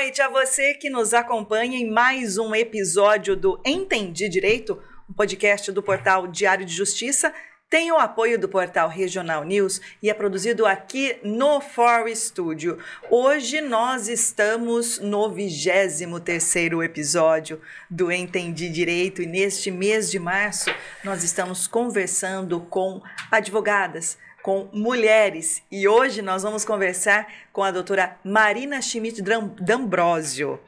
noite a você que nos acompanha em mais um episódio do Entendi Direito, um podcast do portal Diário de Justiça. Tem o apoio do portal Regional News e é produzido aqui no For Studio. Hoje nós estamos no 23 episódio do Entendi Direito e neste mês de março nós estamos conversando com advogadas, com mulheres. E hoje nós vamos conversar com a doutora Marina Schmidt D'Ambrosio.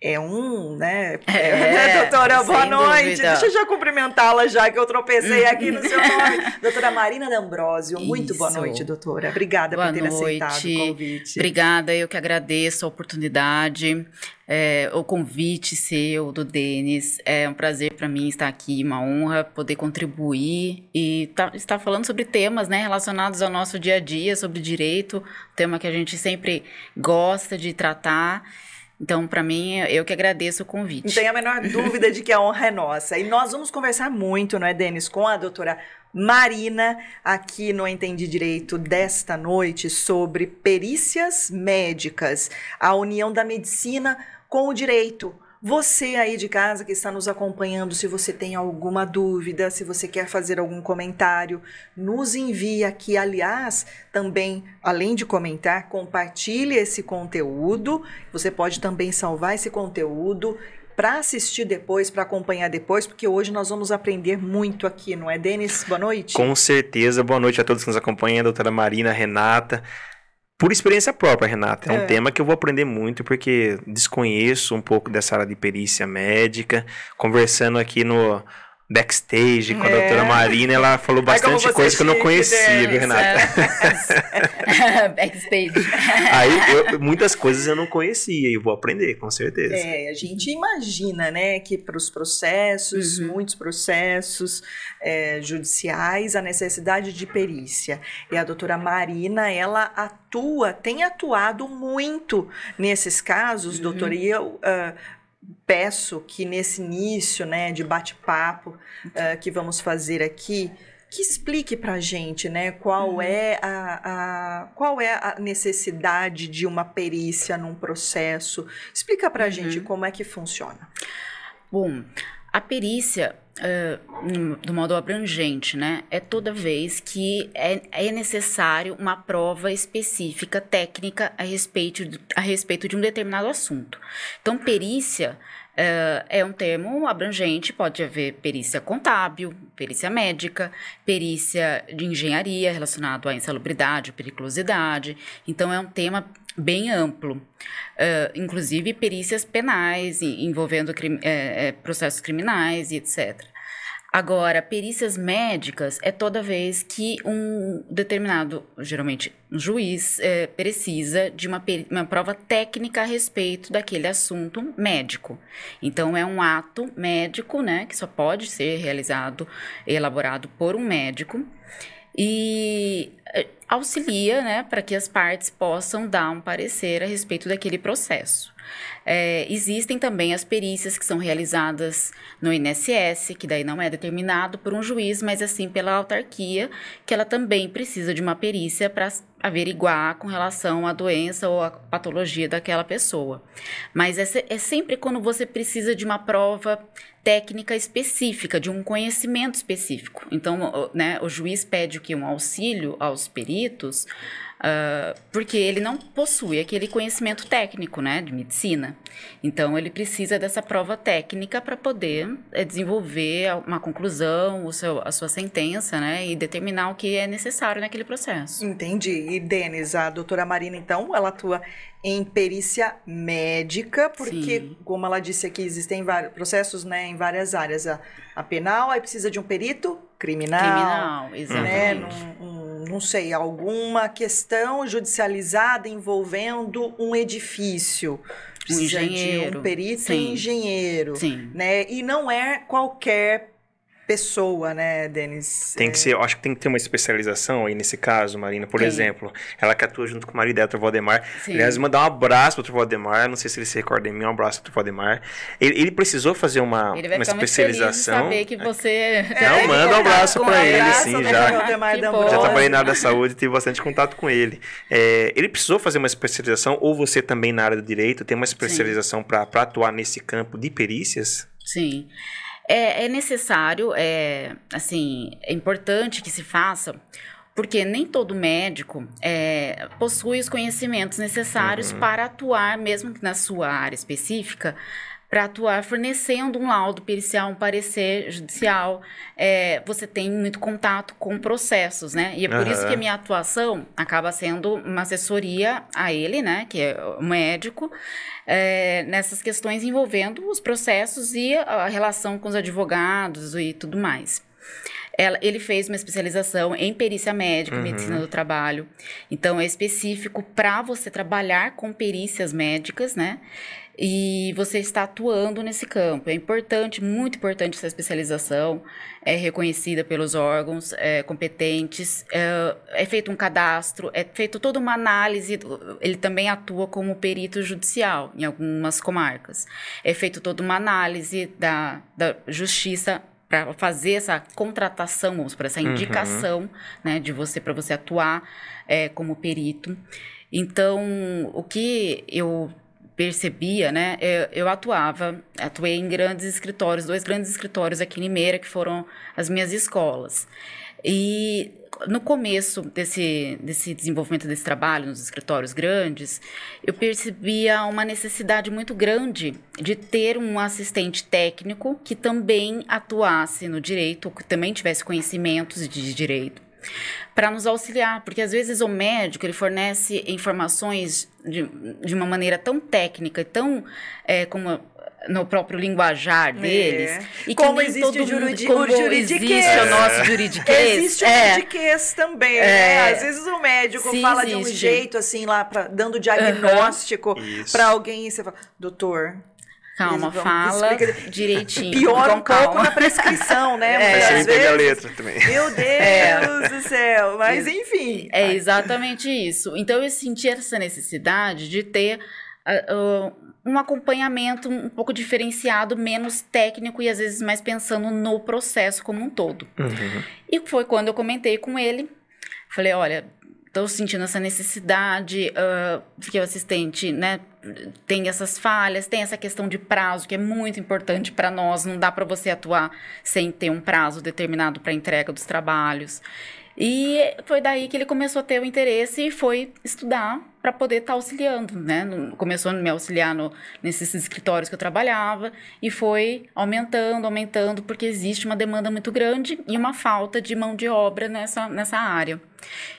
É um, né? É, doutora, boa noite. Dúvida. Deixa eu já cumprimentá-la já que eu tropecei aqui no seu nome. doutora Marina D'Ambrosio, muito boa noite, doutora. Obrigada boa por ter noite. aceitado o convite. Obrigada, eu que agradeço a oportunidade. É, o convite seu, do Denis. É um prazer para mim estar aqui, uma honra poder contribuir e tá, estar falando sobre temas né, relacionados ao nosso dia a dia, sobre direito, tema que a gente sempre gosta de tratar. Então, para mim, eu que agradeço o convite. Não tem a menor dúvida de que a honra é nossa. E nós vamos conversar muito, não é, Denis, com a doutora Marina, aqui no Entendi Direito desta noite, sobre perícias médicas, a união da medicina com o direito. Você aí de casa que está nos acompanhando, se você tem alguma dúvida, se você quer fazer algum comentário, nos envie aqui. Aliás, também, além de comentar, compartilhe esse conteúdo. Você pode também salvar esse conteúdo para assistir depois, para acompanhar depois, porque hoje nós vamos aprender muito aqui, não é, Denis? Boa noite. Com certeza. Boa noite a todos que nos acompanham, doutora Marina, Renata por experiência própria, Renata. É, é, um tema que eu vou aprender muito porque desconheço um pouco dessa área de perícia médica. Conversando aqui no backstage com a é. doutora Marina, ela falou bastante coisa que eu não conhecia, viu, Renata? É. backstage. Aí, eu, muitas coisas eu não conhecia e vou aprender, com certeza. É, a gente imagina, né, que para os processos, uhum. muitos processos é, judiciais, a necessidade de perícia. E a doutora Marina, ela atua, tem atuado muito nesses casos, uhum. doutora, e eu... Uh, peço que nesse início né, de bate-papo uh, que vamos fazer aqui, que explique para a gente né, qual, uhum. é a, a, qual é a necessidade de uma perícia num processo. Explica para a uhum. gente como é que funciona. Bom, a perícia, do modo abrangente, né, é toda vez que é, é, necessário uma prova específica, técnica, a respeito, a respeito de um determinado assunto. Então, perícia Uh, é um termo abrangente, pode haver perícia contábil, perícia médica, perícia de engenharia relacionado à insalubridade, periculosidade. Então, é um tema bem amplo, uh, inclusive perícias penais envolvendo é, é, processos criminais e etc. Agora, perícias médicas é toda vez que um determinado, geralmente um juiz, é, precisa de uma, uma prova técnica a respeito daquele assunto médico. Então, é um ato médico, né, que só pode ser realizado, elaborado por um médico, e é, auxilia, né, para que as partes possam dar um parecer a respeito daquele processo. É, existem também as perícias que são realizadas no INSS, que daí não é determinado por um juiz, mas assim pela autarquia, que ela também precisa de uma perícia para averiguar com relação à doença ou à patologia daquela pessoa. Mas é, sempre quando você precisa de uma prova técnica específica, de um conhecimento específico. Então, né, o juiz pede que? Um auxílio aos peritos Uh, porque ele não possui aquele conhecimento técnico, né, de medicina. Então, ele precisa dessa prova técnica para poder é, desenvolver uma conclusão, o seu, a sua sentença, né, e determinar o que é necessário naquele processo. Entendi. E, Denis, a doutora Marina, então, ela atua em perícia médica, porque, Sim. como ela disse aqui, existem vários processos, né, em várias áreas. A, a penal, aí precisa de um perito criminal. Criminal, né, exatamente. Né, num, não sei, alguma questão judicializada envolvendo um edifício. Precisa um engenheiro. de um perito Sim. engenheiro. Sim. Né? E não é qualquer pessoa, né, Denis? Tem que ser, eu acho que tem que ter uma especialização aí nesse caso, Marina. Por Tem. exemplo, ela que atua junto com o marido dela, o Valdemar. Sim. Aliás, mandar um abraço pro Valdemar. Não sei se ele se recorda de mim, um abraço pro Valdemar. Ele, ele precisou fazer uma, Ele vai uma ficar muito feliz de especialização. saber que você... Não, manda um abraço pra ele, abraço, sim, né? já. Valdemar. Já trabalhei na área da saúde e tive bastante contato com ele. É, ele precisou fazer uma especialização, ou você também na área do direito tem uma especialização para atuar nesse campo de perícias? Sim. É, é necessário, é, assim, é importante que se faça, porque nem todo médico é, possui os conhecimentos necessários para atuar, mesmo que na sua área específica, para atuar fornecendo um laudo pericial, um parecer judicial. É, você tem muito contato com processos, né? E é por isso Aham. que a minha atuação acaba sendo uma assessoria a ele, né? Que é o médico, é, nessas questões envolvendo os processos e a relação com os advogados e tudo mais. Ela- ele fez uma especialização em perícia médica, Uhum. medicina do trabalho. Então, é específico para você trabalhar com perícias médicas, né? E você está atuando nesse campo. É importante, muito importante essa especialização. É reconhecida pelos órgãos é, competentes. É, é feito um cadastro, é feito toda uma análise. Ele também atua como perito judicial em algumas comarcas. É feito toda uma análise da, da justiça para fazer essa contratação, vamos por essa Uhum. indicação, né, de você para você atuar é, como perito. Então, o que eu percebia, né, eu, eu atuava, atuei em grandes escritórios, dois grandes escritórios aqui em Limeira, que foram as minhas escolas. E no começo desse, desse desenvolvimento desse trabalho nos escritórios grandes, eu percebia uma necessidade muito grande de ter um assistente técnico que também atuasse no direito, que também tivesse conhecimentos de direito, para nos auxiliar, porque às vezes o médico ele fornece informações de, de uma maneira tão técnica e tão é, como no próprio linguajar deles. E que Como existe todo o juridi- mundo, como o juridiquês. existe o nosso É. juridiquês. Existe o é. juridiquês também, É. né? Às vezes o médico Sim, fala de um existe. jeito, assim, lá, pra, dando diagnóstico pra alguém e você fala, doutor, Calma, Vamos- fala explica- direitinho. piora com um pouco calma. na prescrição, né? É. Você Muitas entende a vezes. letra também. Meu Deus do céu. Mas enfim. É exatamente isso. Então eu senti essa necessidade de ter ah, um acompanhamento um pouco diferenciado, menos técnico e às vezes mais pensando no processo como um todo. Uhum. E foi quando eu comentei com ele. Falei, olha, estou sentindo essa necessidade, ah, porque o assistente, né, tem essas falhas, tem essa questão de prazo, que é muito importante para nós. Não dá para você atuar sem ter um prazo determinado para entrega dos trabalhos. E foi daí que ele começou a ter o interesse e foi estudar para poder estar auxiliando, né? Começou a me auxiliar no, nesses escritórios que eu trabalhava e foi aumentando, aumentando, porque existe uma demanda muito grande e uma falta de mão de obra nessa, nessa área.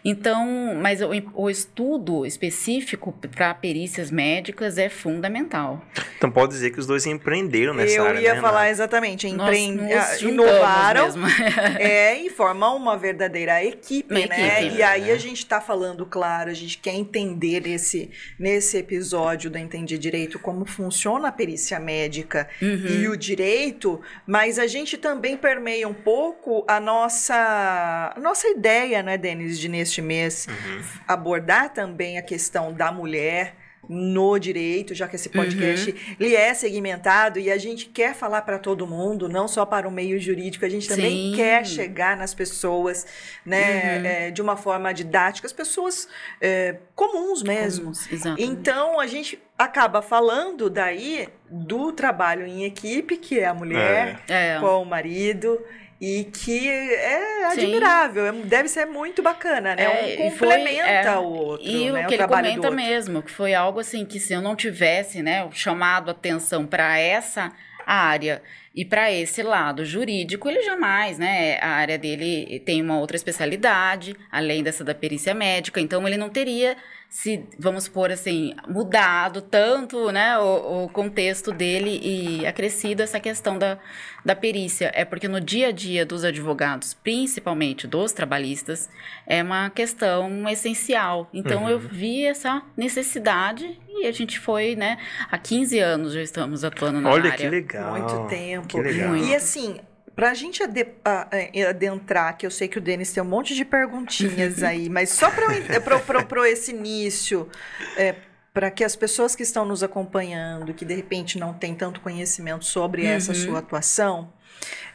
Então, mas o, o estudo específico para perícias médicas é fundamental. Então pode dizer que os dois empreenderam nessa Eu área, ia né, falar exatamente, Nós empre... nos ah, inovaram mesmo. é, e formam uma verdadeira equipe, Uma né? equipe. E aí É. a gente tá falando, claro, a gente quer entender nesse, nesse episódio do Entendi Direito como funciona a perícia médica Uhum. e o direito, mas a gente também permeia um pouco a nossa, a nossa ideia, né, Denis, de neste mês Uhum. abordar também a questão da mulher no direito, já que esse podcast Uhum. ele é segmentado e a gente quer falar para todo mundo, não só para o meio jurídico, a gente também Sim. quer chegar nas pessoas, né, Uhum. é, de uma forma didática, as pessoas é, comuns mesmo. Exato. Então a gente acaba falando daí do trabalho em equipe, que é a mulher É. com o marido. E que é Sim. admirável, é- deve ser muito bacana, né? É, um e foi- complementa é, o outro, E né? o que ele trabalho do comenta mesmo, que foi algo assim que se eu não tivesse, né, chamado atenção para essa área e para esse lado jurídico, ele jamais, né, a área dele tem uma outra especialidade, além dessa da perícia médica, então ele não teria se, vamos supor assim, mudado tanto, né, o, o contexto dele e acrescido essa questão da, da perícia. É porque no dia a dia dos advogados, principalmente dos trabalhistas, é uma questão essencial. Então Uhum. eu vi essa necessidade e a gente foi, né, há 15 anos já estamos atuando na Olha área. que legal. Muito tempo. Que legal. Muito. E assim, para a gente adentrar, que eu sei que o Denis tem um monte de perguntinhas aí, mas só para esse início, é, para que as pessoas que estão nos acompanhando, que de repente não têm tanto conhecimento sobre uhum. essa sua atuação,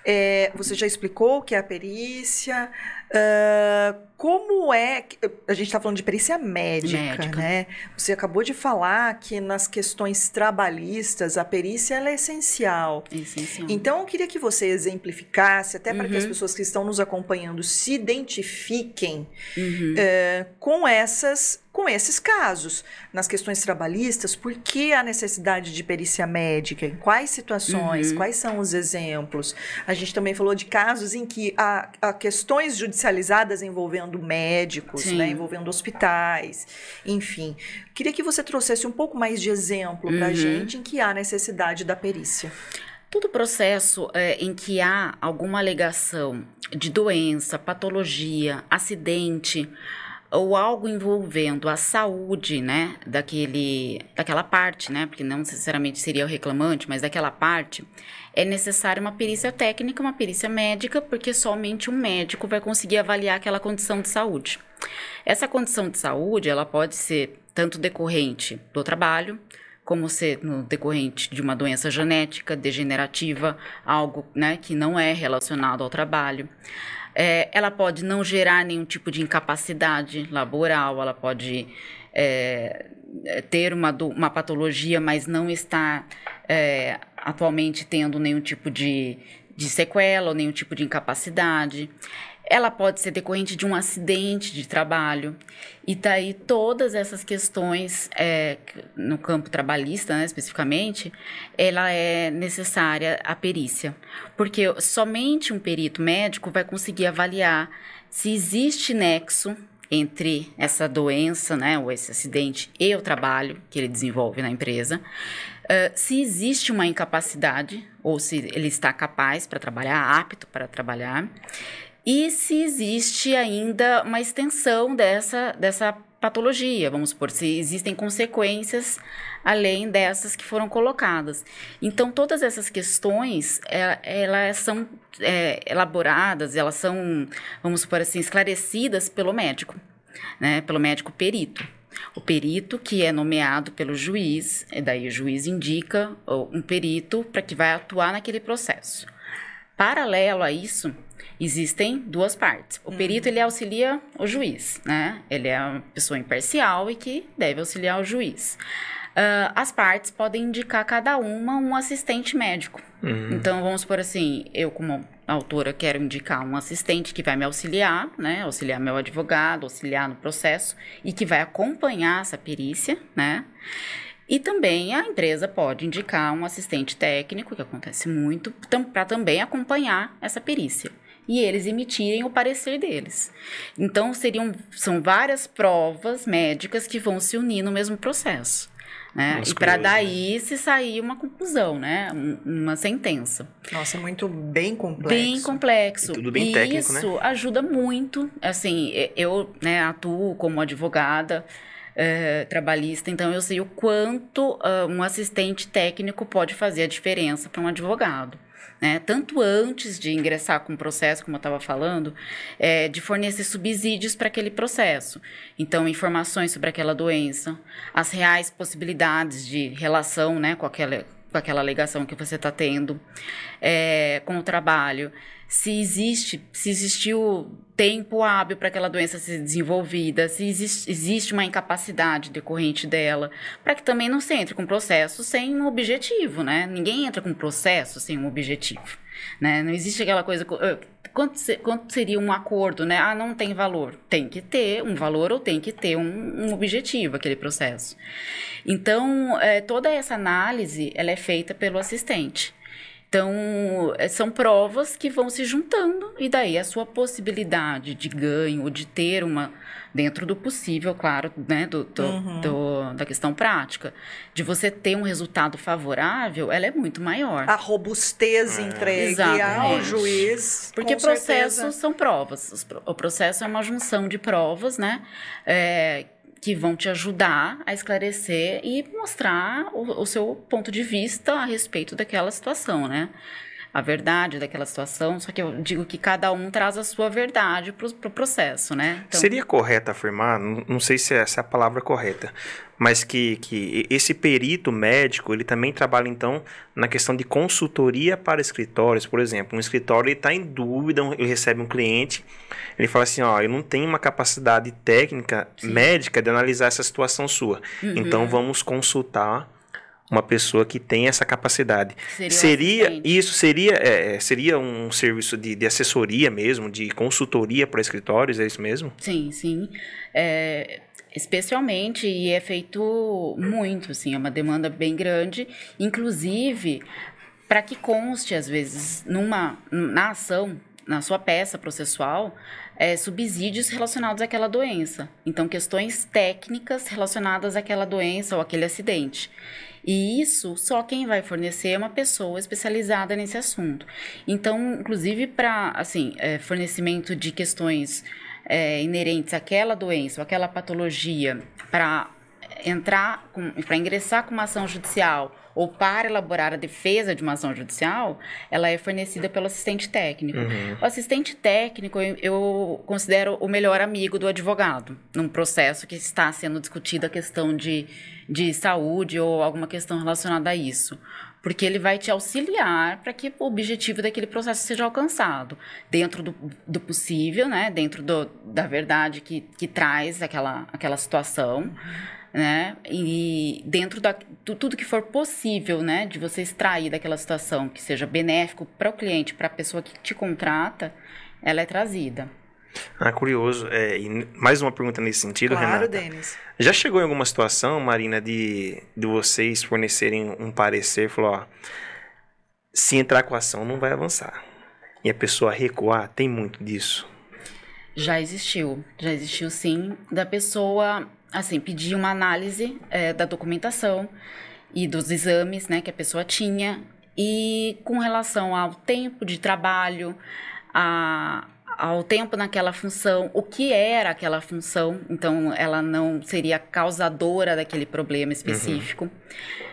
é, você já explicou o que é a perícia, Uh, como é. A gente está falando de perícia médica, médica, né? Você acabou de falar que nas questões trabalhistas a perícia é essencial. essencial. Então eu queria que você exemplificasse, até para uhum. que as uhum. pessoas que estão nos acompanhando se identifiquem uhum. uh, com essas com esses casos. Nas questões trabalhistas, por que a necessidade de perícia médica? Em quais situações? Uhum. Quais são os exemplos? A gente também falou de casos em que há, há questões judicializadas envolvendo médicos, né, envolvendo hospitais, enfim. Queria que você trouxesse um pouco mais de exemplo para a uhum. gente em que há necessidade da perícia. Todo processo é, em que há alguma alegação de doença, patologia, acidente, ou algo envolvendo a saúde, né, daquele, daquela parte, né, porque não necessariamente seria o reclamante, mas daquela parte, é necessária uma perícia técnica, uma perícia médica, porque somente um médico vai conseguir avaliar aquela condição de saúde. Essa condição de saúde, ela pode ser tanto decorrente do trabalho, como ser no decorrente de uma doença genética, degenerativa, algo né, que não é relacionado ao trabalho. É, ela pode não gerar nenhum tipo de incapacidade laboral, ela pode é, ter uma, uma patologia, mas não estar é, atualmente tendo nenhum tipo de, de sequela ou nenhum tipo de incapacidade. Ela pode ser decorrente de um acidente de trabalho. E daí todas essas questões, é, no campo trabalhista, né, especificamente, ela é necessária a perícia. Porque somente um perito médico vai conseguir avaliar se existe nexo entre essa doença, né, ou esse acidente e o trabalho que ele desenvolve na empresa, uh, se existe uma incapacidade ou se ele está capaz para trabalhar, apto para trabalhar, e se existe ainda uma extensão dessa, dessa patologia, vamos supor, se existem consequências além dessas que foram colocadas. Então, todas essas questões, é, elas são é, elaboradas, elas são, vamos supor assim, esclarecidas pelo médico, né, pelo médico perito. O perito que é nomeado pelo juiz, e daí o juiz indica um perito para que vai atuar naquele processo. Paralelo a isso, existem duas partes. O perito ele auxilia o juiz, né? Ele é uma pessoa imparcial e que deve auxiliar o juiz. Uh, as partes podem indicar cada uma um assistente médico. Uhum. Então, vamos por assim, eu como autora quero indicar um assistente que vai me auxiliar, né, auxiliar meu advogado, auxiliar no processo e que vai acompanhar essa perícia, né? E também a empresa pode indicar um assistente técnico, que acontece muito, para também acompanhar essa perícia e eles emitirem o parecer deles. Então, seriam, são várias provas médicas que vão se unir no mesmo processo. Né? Nossa, e para daí né? se sair uma conclusão, né? uma sentença. Nossa, muito bem complexo. Bem complexo. E tudo bem e técnico, né? Isso ajuda muito. Assim, eu né, atuo como advogada. É, trabalhista, então eu sei o quanto uh, um assistente técnico pode fazer a diferença para um advogado né? Tanto antes de ingressar com o processo, como eu estava falando, é, de fornecer subsídios para aquele processo. Então, informações sobre aquela doença, as reais possibilidades de relação, né, com aquela com aquela alegação que você está tendo, é, com o trabalho, se existe, se existiu tempo hábil para aquela doença ser desenvolvida, se existe, existe uma incapacidade decorrente dela, para que também não se entre com processo sem um objetivo, né? Ninguém entra com processo sem um objetivo, né? Não existe aquela coisa quanto, quanto seria um acordo, né? Ah, não tem valor. Tem que ter um valor ou tem que ter um, um objetivo aquele processo. Então, é, toda essa análise, ela é feita pelo assistente. Então, é, são provas que vão se juntando, e daí a sua possibilidade de ganho, ou de ter uma, dentro do possível, claro, né, do, do, uhum. do, da questão prática, de você ter um resultado favorável, ela é muito maior. A robustez é. entregue Exatamente. ao juiz. Porque processos são provas. O processo é uma junção de provas, né? É, que vão te ajudar a esclarecer e mostrar o, o, seu ponto de vista a respeito daquela situação, né? A verdade daquela situação, só que eu digo que cada um traz a sua verdade para o pro processo, né? Então... Seria correto afirmar, não sei se essa é a palavra correta, mas que, que esse perito médico, ele também trabalha, então, na questão de consultoria para escritórios, por exemplo. Um escritório está em dúvida, ele recebe um cliente, ele fala assim, ó, eu não tenho uma capacidade técnica Sim. médica de analisar essa situação sua, uhum. então vamos consultar uma pessoa que tem essa capacidade. Seria, seria isso seria é, é, seria um serviço de, de, assessoria mesmo, de consultoria para escritórios, é isso mesmo? Sim, sim. É, especialmente e é feito muito, assim, é uma demanda bem grande, inclusive para que conste às vezes numa na ação na sua peça processual é, subsídios relacionados àquela doença. Então, questões técnicas relacionadas àquela doença ou aquele acidente. E isso só quem vai fornecer é uma pessoa especializada nesse assunto. Então, inclusive para assim, é, fornecimento de questões é, inerentes àquela doença ou àquela patologia para entrar para ingressar com uma ação judicial ou para elaborar a defesa de uma ação judicial, ela é fornecida pelo assistente técnico. Uhum. O assistente técnico eu, eu, considero o melhor amigo do advogado num processo que está sendo discutida a questão de, de saúde ou alguma questão relacionada a isso porque ele vai te auxiliar para que o objetivo daquele processo seja alcançado, dentro do, do possível, né? dentro do, da verdade que, que traz aquela, aquela situação. Uhum né? E dentro da tudo que for possível, né, de você extrair daquela situação que seja benéfico para o cliente, para a pessoa que te contrata, ela é trazida. Ah, curioso. É, mais uma pergunta nesse sentido, claro, Renata. Denis. Já chegou em alguma situação, Marina, de, de vocês fornecerem um parecer, falou, ó, se entrar com a ação não vai avançar. E a pessoa recuar, tem muito disso. Já existiu, já existiu sim, da pessoa assim, pedir uma análise é, da documentação e dos exames, né, que a pessoa tinha e com relação ao tempo de trabalho, a, ao tempo naquela função, o que era aquela função, então ela não seria causadora daquele problema específico. Uhum.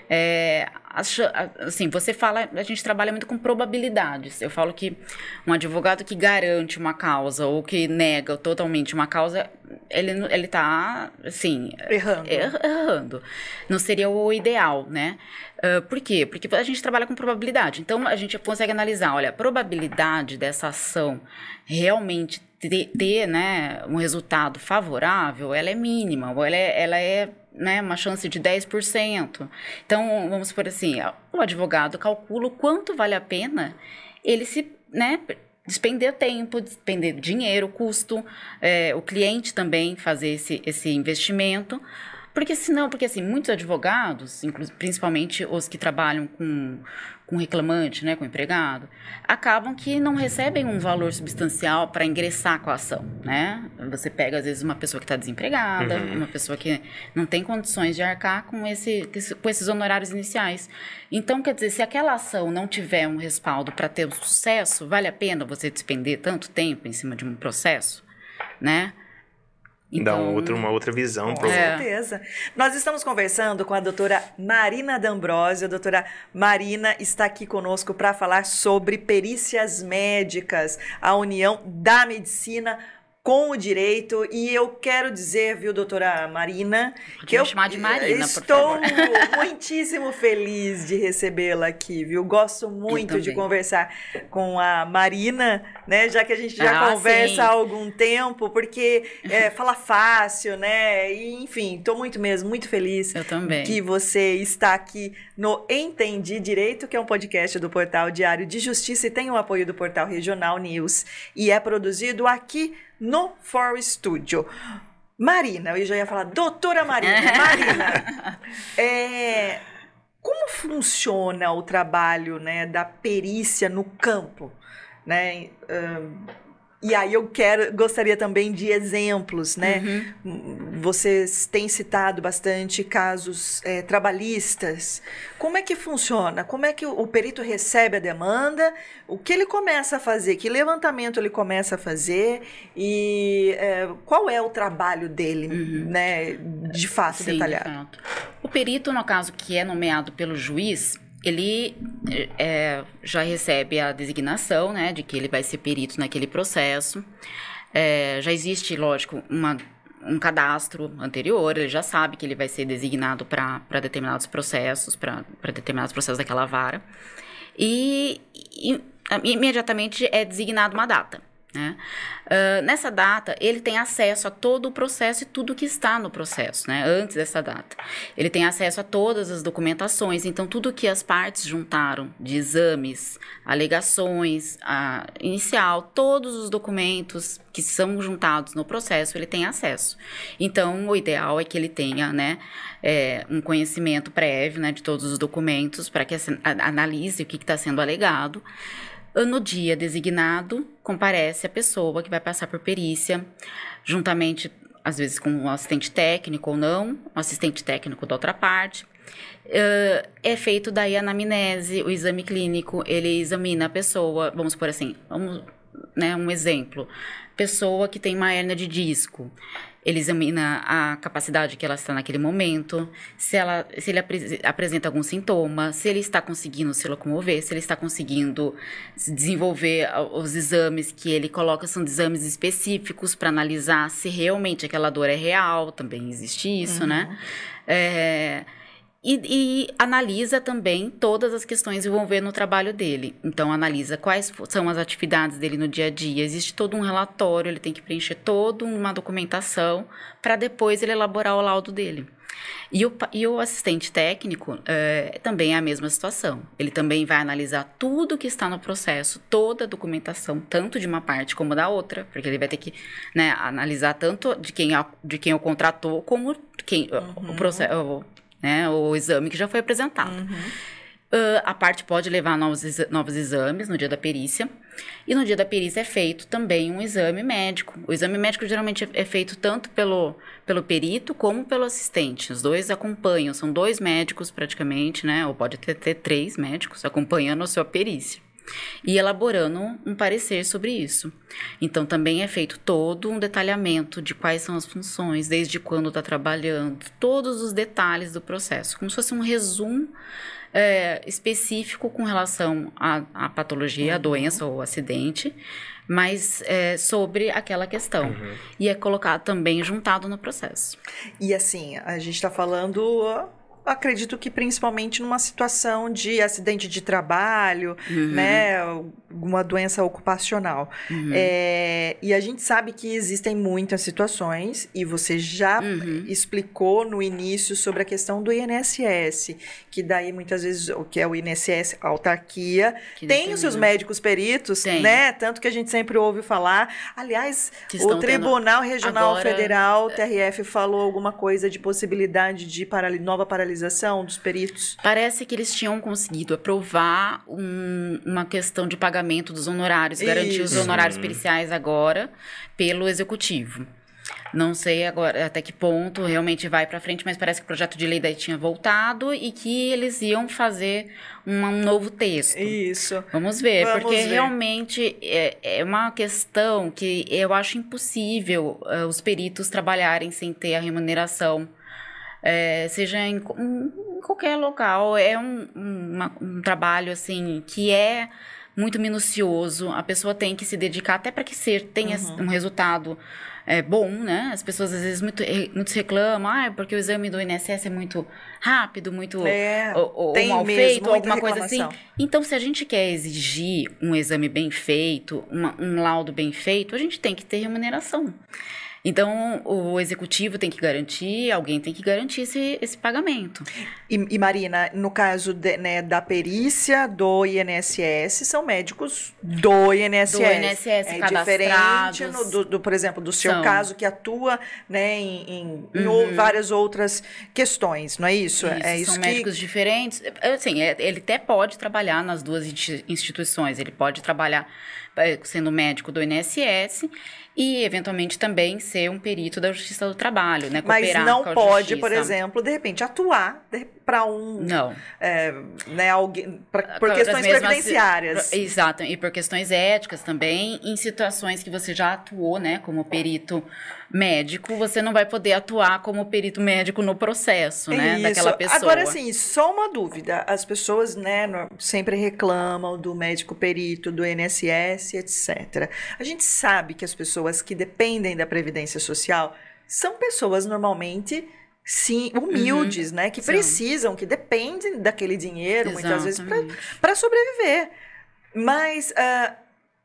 É, assim, você fala, a gente trabalha muito com probabilidades. Eu falo que um advogado que garante uma causa ou que nega totalmente uma causa, ele ele tá, assim, errando. errando. Não seria o ideal, né? Uh, por quê? Porque a gente trabalha com probabilidade. Então a gente consegue analisar, olha, a probabilidade dessa ação realmente ter, ter né, um resultado favorável, ela é mínima, ou ela é, ela é né, uma chance de 10%. Então, vamos por assim, o advogado calcula o quanto vale a pena ele se, né, despender tempo, despender dinheiro, custo, é, o cliente também fazer esse, esse investimento, porque senão, porque assim, muitos advogados, principalmente os que trabalham com, com reclamante, né, com empregado, acabam que não recebem um valor substancial para ingressar com a ação, né? Você pega às vezes uma pessoa que está desempregada, uhum. uma pessoa que não tem condições de arcar com esse com esses honorários iniciais. Então, quer dizer, se aquela ação não tiver um respaldo para ter um sucesso, vale a pena você despender tanto tempo em cima de um processo, né? Então, Dá uma outra, uma outra visão. Com certeza. Nós estamos conversando com a doutora Marina D'Ambrosio. A doutora Marina está aqui conosco para falar sobre perícias médicas, a união da medicina com o direito e eu quero dizer, viu, doutora Marina, que eu chamar de Marina, estou muitíssimo feliz de recebê-la aqui, viu? Gosto muito de conversar com a Marina, né? Já que a gente já ah, conversa sim. há algum tempo, porque é, fala fácil, né? E, enfim, estou muito mesmo, muito feliz eu também. que você está aqui no Entendi Direito, que é um podcast do portal Diário de Justiça e tem o apoio do portal Regional News e é produzido aqui no For Studio. Marina, eu já ia falar, doutora Marina. Marina, é, como funciona o trabalho né, da perícia no campo? Né? E aí eu quero, gostaria também de exemplos, né? Uhum. Vocês têm citado bastante casos é, trabalhistas. Como é que funciona? Como é que o, perito recebe a demanda? O que ele começa a fazer? Que levantamento ele começa a fazer? E é, qual é o trabalho dele, uhum. né? De fato, Sim, detalhado. De fato. O perito, no caso que é nomeado pelo juiz, ele é, já recebe a designação, né, de que ele vai ser perito naquele processo. É, já existe, lógico, uma, um cadastro anterior, ele já sabe que ele vai ser designado para determinados processos, para determinados processos daquela vara. E, e imediatamente é designado uma data. Né? Uh, nessa data, ele tem acesso a todo o processo e tudo que está no processo, né? antes dessa data. Ele tem acesso a todas as documentações, então, tudo que as partes juntaram de exames, alegações, inicial, todos os documentos que são juntados no processo, ele tem acesso. Então, o ideal é que ele tenha né, é, um conhecimento prévio né, de todos os documentos para que analise o que está sendo alegado. No dia designado, comparece a pessoa que vai passar por perícia, juntamente, às vezes, com um assistente técnico ou não, um assistente técnico da outra parte. Uh, é feito daí a anamnese, o exame clínico, ele examina a pessoa, vamos por assim, vamos, né, um exemplo, pessoa que tem uma hernia de disco, ele examina a capacidade que ela está naquele momento, se, ela, se ele apre apresenta algum sintoma, se ele está conseguindo se locomover, se ele está conseguindo desenvolver os exames que ele coloca, são exames específicos para analisar se realmente aquela dor é real, também existe isso, né? uhum. né? É, e, e, analisa também todas as questões envolvendo o trabalho dele. Então, analisa quais são as atividades dele no dia a dia. Existe todo um relatório, ele tem que preencher toda uma documentação para depois ele elaborar o laudo dele. E o, e o assistente técnico é, também é a mesma situação. Ele também vai analisar tudo que está no processo, toda a documentação, tanto de uma parte como da outra, porque ele vai ter que né, analisar tanto de quem, de quem o contratou, como quem, uhum. o, processo, né? O exame que já foi apresentado. Uhum. Uh, a parte pode levar novos, novos exames no dia da perícia. E no dia da perícia é feito também um exame médico. O exame médico geralmente é feito tanto pelo, pelo perito como pelo assistente. Os dois acompanham, são dois médicos praticamente, né? Ou pode ter, ter três médicos acompanhando a sua perícia e elaborando um parecer sobre isso. Então, também é feito todo um detalhamento de quais são as funções, desde quando está trabalhando, todos os detalhes do processo, como se fosse um resumo é, específico com relação à, patologia, à uhum. doença ou acidente, mas é, sobre aquela questão. Uhum. E é colocado também juntado no processo. E assim, a gente está falando acredito que principalmente numa situação de acidente de trabalho, uhum. né, alguma doença ocupacional. Uhum. É, e a gente sabe que existem muitas situações, e você já uhum. explicou no início sobre a questão do INSS, que daí muitas vezes, o que é o INSS, a autarquia, que tem os seus médicos peritos, tem. né, tanto que a gente sempre ouve falar. Aliás, o Tribunal Regional agora... Federal, TRF, falou alguma coisa de possibilidade de parali nova dos peritos? Parece que eles tinham conseguido aprovar um, uma questão de pagamento dos honorários, garantir os honorários uhum. periciais agora pelo executivo. Não sei agora até que ponto realmente vai para frente, mas parece que o projeto de lei daí tinha voltado e que eles iam fazer um, um novo texto. Isso. Vamos ver, Vamos porque ver. realmente é, é, uma questão que eu acho impossível uh, os peritos trabalharem sem ter a remuneração é, seja em, em, qualquer local. É um, uma, um trabalho assim que é muito minucioso. A pessoa tem que se dedicar até para que ser, tenha uhum. um resultado é, bom, né? As pessoas às vezes muito, muitos reclamam, ah, porque o exame do INSS é muito rápido, muito é, ou, ou mal feito, alguma coisa assim. Então, se a gente quer exigir um exame bem feito, uma, um laudo bem feito, a gente tem que ter remuneração. Então, o executivo tem que garantir, alguém tem que garantir esse, esse pagamento. E, e Marina, no caso de, né, da perícia do INSS, são médicos do INSS. Do INSS, é diferente, no, do, do, por exemplo, do seu são. caso, que atua né, em, em, em uhum. várias outras questões, não é isso? isso é isso são que... médicos diferentes. Assim, é, ele até pode trabalhar nas duas instituições, ele pode trabalhar é, sendo médico do INSS e eventualmente também ser um perito da Justiça do Trabalho, né? Mas não pode, justiça. por exemplo, de repente atuar para um. Não. É, né, alguém, pra, por questões previdenciárias. Exato, e por questões éticas também, em situações que você já atuou, né, como perito médico, você não vai poder atuar como perito médico no processo, né, Isso. daquela pessoa. Agora, assim, só uma dúvida. As pessoas, né, sempre reclamam do médico perito, do INSS, etc. A gente sabe que as pessoas que dependem da Previdência Social são pessoas normalmente sim, humildes, uhum. né? Que precisam, que dependem daquele dinheiro, Exatamente. muitas vezes, para sobreviver. Mas uh,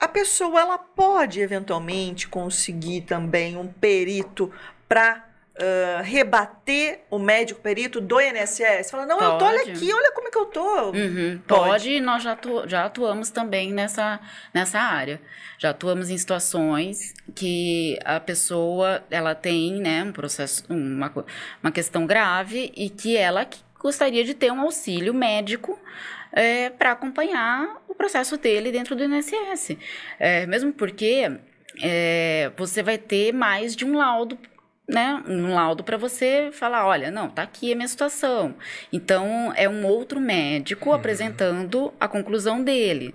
a pessoa ela pode eventualmente conseguir também um perito para uh, rebater o médico perito do INSS? Fala, não, pode. eu tô olha aqui, olha como é que eu tô. Uhum, pode. pode, nós já, atu já atuamos também nessa, nessa área. Já atuamos em situações que a pessoa ela tem né, um processo, uma, uma questão grave e que ela gostaria de ter um auxílio médico é, para acompanhar o processo dele dentro do INSS. É, mesmo porque é, você vai ter mais de um laudo né, um laudo para você falar, olha, não, tá aqui a minha situação. Então é um outro médico uhum. apresentando a conclusão dele.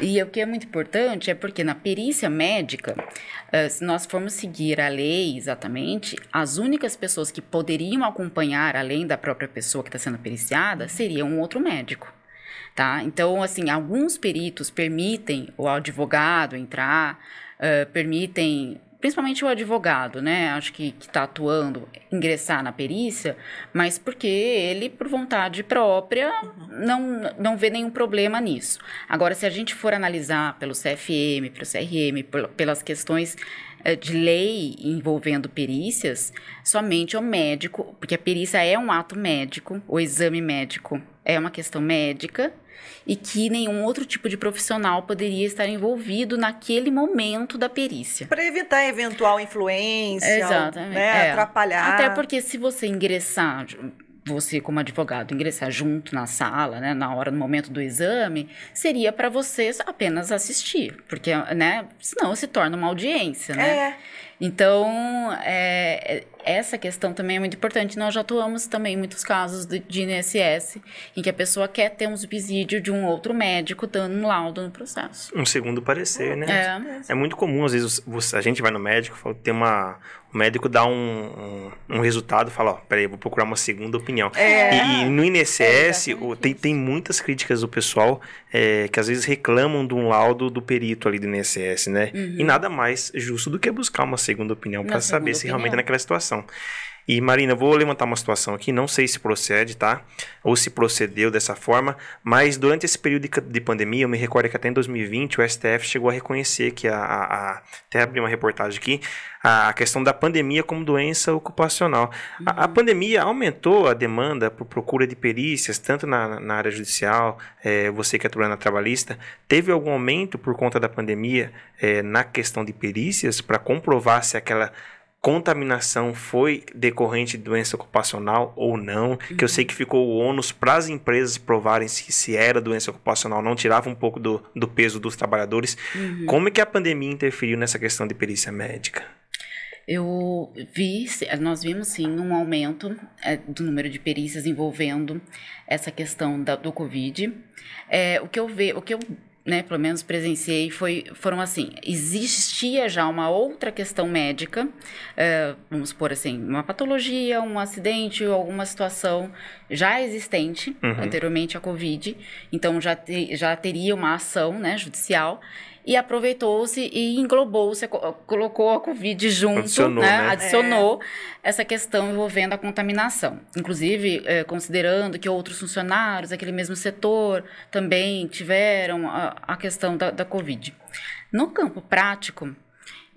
E o que é muito importante é porque na perícia médica, uh, se nós formos seguir a lei exatamente, as únicas pessoas que poderiam acompanhar, além da própria pessoa que está sendo periciada, seria um outro médico. Tá? Então, assim, alguns peritos permitem o advogado entrar, uh, permitem principalmente o advogado, né? Acho que está atuando, ingressar na perícia, mas porque ele, por vontade própria, uhum. não, não vê nenhum problema nisso. Agora, se a gente for analisar pelo CFM, pelo CRM, pelas questões eh, de lei envolvendo perícias, somente o médico, porque a perícia é um ato médico, o exame médico é uma questão médica, e que nenhum outro tipo de profissional poderia estar envolvido naquele momento da perícia. Para evitar eventual influência, Exatamente. Né, é. atrapalhar. Até porque se você ingressar você como advogado ingressar junto na sala, né, na hora, no momento do exame, seria para você apenas assistir, porque, né, senão se torna uma audiência, né? É. Então, é, essa questão também é muito importante. Nós já atuamos também em muitos casos de, de INSS, em que a pessoa quer ter um subsídio de um outro médico dando um laudo no processo. Um segundo parecer, né? É, é muito comum, às vezes, a gente vai no médico, fala, tem uma, o médico dá um, um, um resultado e fala, ó, peraí, vou procurar uma segunda opinião. É. E, e no INSS, é o, tem, tem muitas críticas do pessoal é, que às vezes reclamam de um laudo do perito ali do INSS, né? Uhum. E nada mais justo do que buscar uma segunda opinião para saber se realmente é naquela situação. E Marina, vou levantar uma situação aqui, não sei se procede, tá? Ou se procedeu dessa forma, mas durante esse período de, de pandemia, eu me recordo que até em 2020 o STF chegou a reconhecer que a, a, a até abri uma reportagem aqui, a questão da pandemia como doença ocupacional. Uhum. A, a, uhum. pandemia aumentou a demanda por procura de perícias, tanto na, na área judicial, é, você que atua na trabalhista, teve algum aumento por conta da pandemia é, na questão de perícias para comprovar se aquela contaminação foi decorrente de doença ocupacional ou não, uhum. que eu sei que ficou o ônus para as empresas provarem se, se era doença ocupacional, não tirava um pouco do, do peso dos trabalhadores. Uhum. Como é que a pandemia interferiu nessa questão de perícia médica? Eu vi, nós vimos sim um aumento é, do número de perícias envolvendo essa questão da, do Covid. É, o que eu ve, o que eu né, pelo menos presenciei, foi, foram assim, existia já uma outra questão médica, uh, vamos supor assim, uma patologia, um acidente alguma situação já existente uhum. anteriormente à Covid, então já, te, já teria uma ação né, judicial, e aproveitou-se e englobou-se, colocou a Covid junto, adicionou, né? Né? adicionou é. essa questão envolvendo a contaminação. Inclusive, é, considerando que outros funcionários daquele mesmo setor também tiveram a, a questão da, da Covid. No campo prático,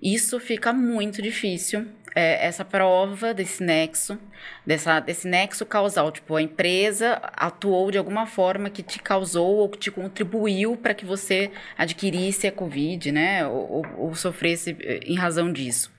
isso fica muito difícil é, essa prova desse nexo, dessa, desse nexo causal. Tipo, a empresa atuou de alguma forma que te causou ou que te contribuiu para que você adquirisse a Covid, né? Ou, ou, sofresse eh, em razão disso.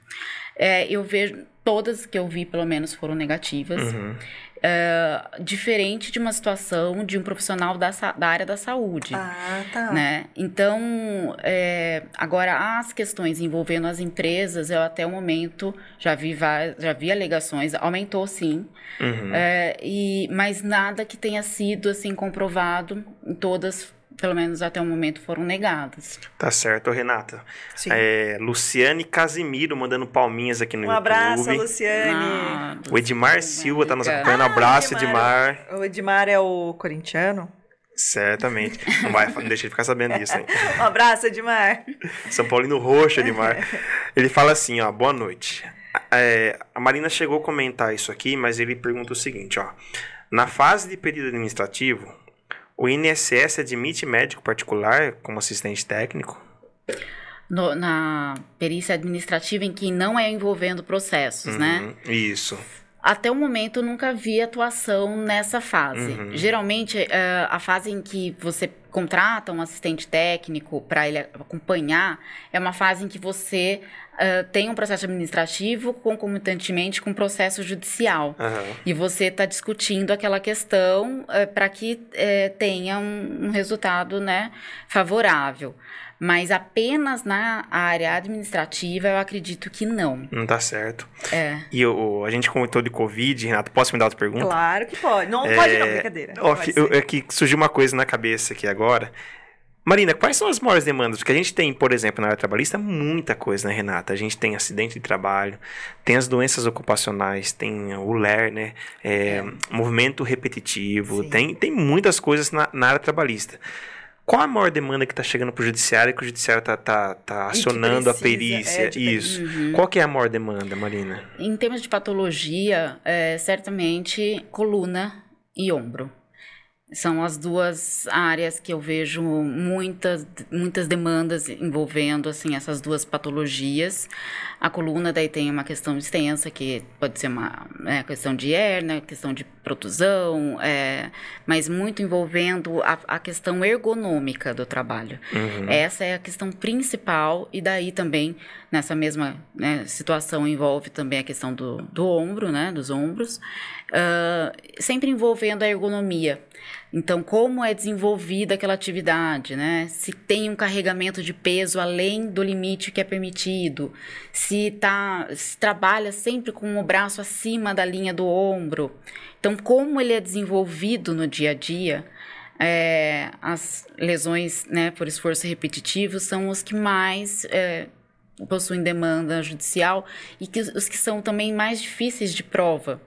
É, eu vejo todas que eu vi, pelo menos, foram negativas. Uhum. Uh, diferente de uma situação de um profissional da, da área da saúde. Ah, tá. Né? Então, é, agora, as questões envolvendo as empresas, eu até o momento já vi, já vi alegações, aumentou sim, Uhum. é, e, mas nada que tenha sido assim comprovado, todas pelo menos até o momento, foram negadas. Tá certo, Renata. Sim. É, Luciane Casimiro mandando palminhas aqui no Um YouTube. abraço, Luciane. Ah, O Edmar Silva tá nos acompanhando. abraço, Edmar. O Edmar é o corintiano? Certamente. Não, vai, não deixa ele ficar sabendo disso, hein? Um abraço, Edmar. São Paulino roxo, Edmar. Ele fala assim, ó, boa noite. É, a Marina chegou a comentar isso aqui, mas ele pergunta o seguinte, ó. Na fase de período administrativo, o INSS admite médico particular como assistente técnico? No, na perícia administrativa em que não é envolvendo processos, Uhum, né? Isso. Até o momento eu nunca vi atuação nessa fase. Uhum. Geralmente, eh, a fase em que você contrata um assistente técnico para ele acompanhar é uma fase em que você tem um processo administrativo concomitantemente com um processo judicial. Aham. E você está discutindo aquela questão para que tenha um, um resultado né, favorável. Mas apenas na área administrativa, eu acredito que não. Não tá certo. É. E o, a gente comentou de Covid, Renato. Posso me dar outra pergunta? Claro que pode. Não É, pode não, brincadeira. Ó, é que surgiu uma coisa na cabeça aqui agora. Marina, quais são as maiores demandas? Porque a gente tem, por exemplo, na área trabalhista, muita coisa, né, Renata? A gente tem acidente de trabalho, tem as doenças ocupacionais, tem o LER, né? É, Movimento repetitivo, Sim. tem, tem muitas coisas na, na área trabalhista. Qual a maior demanda que está chegando para o judiciário e que o judiciário está tá, tá que acionando a precisa, perícia? é, perícia. Isso. Uhum. Qual que é a maior demanda, Marina? Em termos de patologia, é, certamente coluna e ombro. São as duas áreas que eu vejo muitas, muitas demandas envolvendo assim essas duas patologias. A coluna daí tem uma questão extensa que pode ser uma né, questão de hérnia, questão de protusão, é, mas muito envolvendo a, a questão ergonômica do trabalho. Uhum. Essa é a questão principal, e daí também, nessa mesma né, situação, envolve também a questão do, do ombro, né, dos ombros, ah, sempre envolvendo a ergonomia. Então, como é desenvolvida aquela atividade, né? Se tem um carregamento de peso além do limite que é permitido, se, tá, se trabalha sempre com o braço acima da linha do ombro. Então, como ele é desenvolvido no dia a dia, é, as lesões né, por esforço repetitivo são os que mais é, possuem demanda judicial e que, os que são também mais difíceis de prova,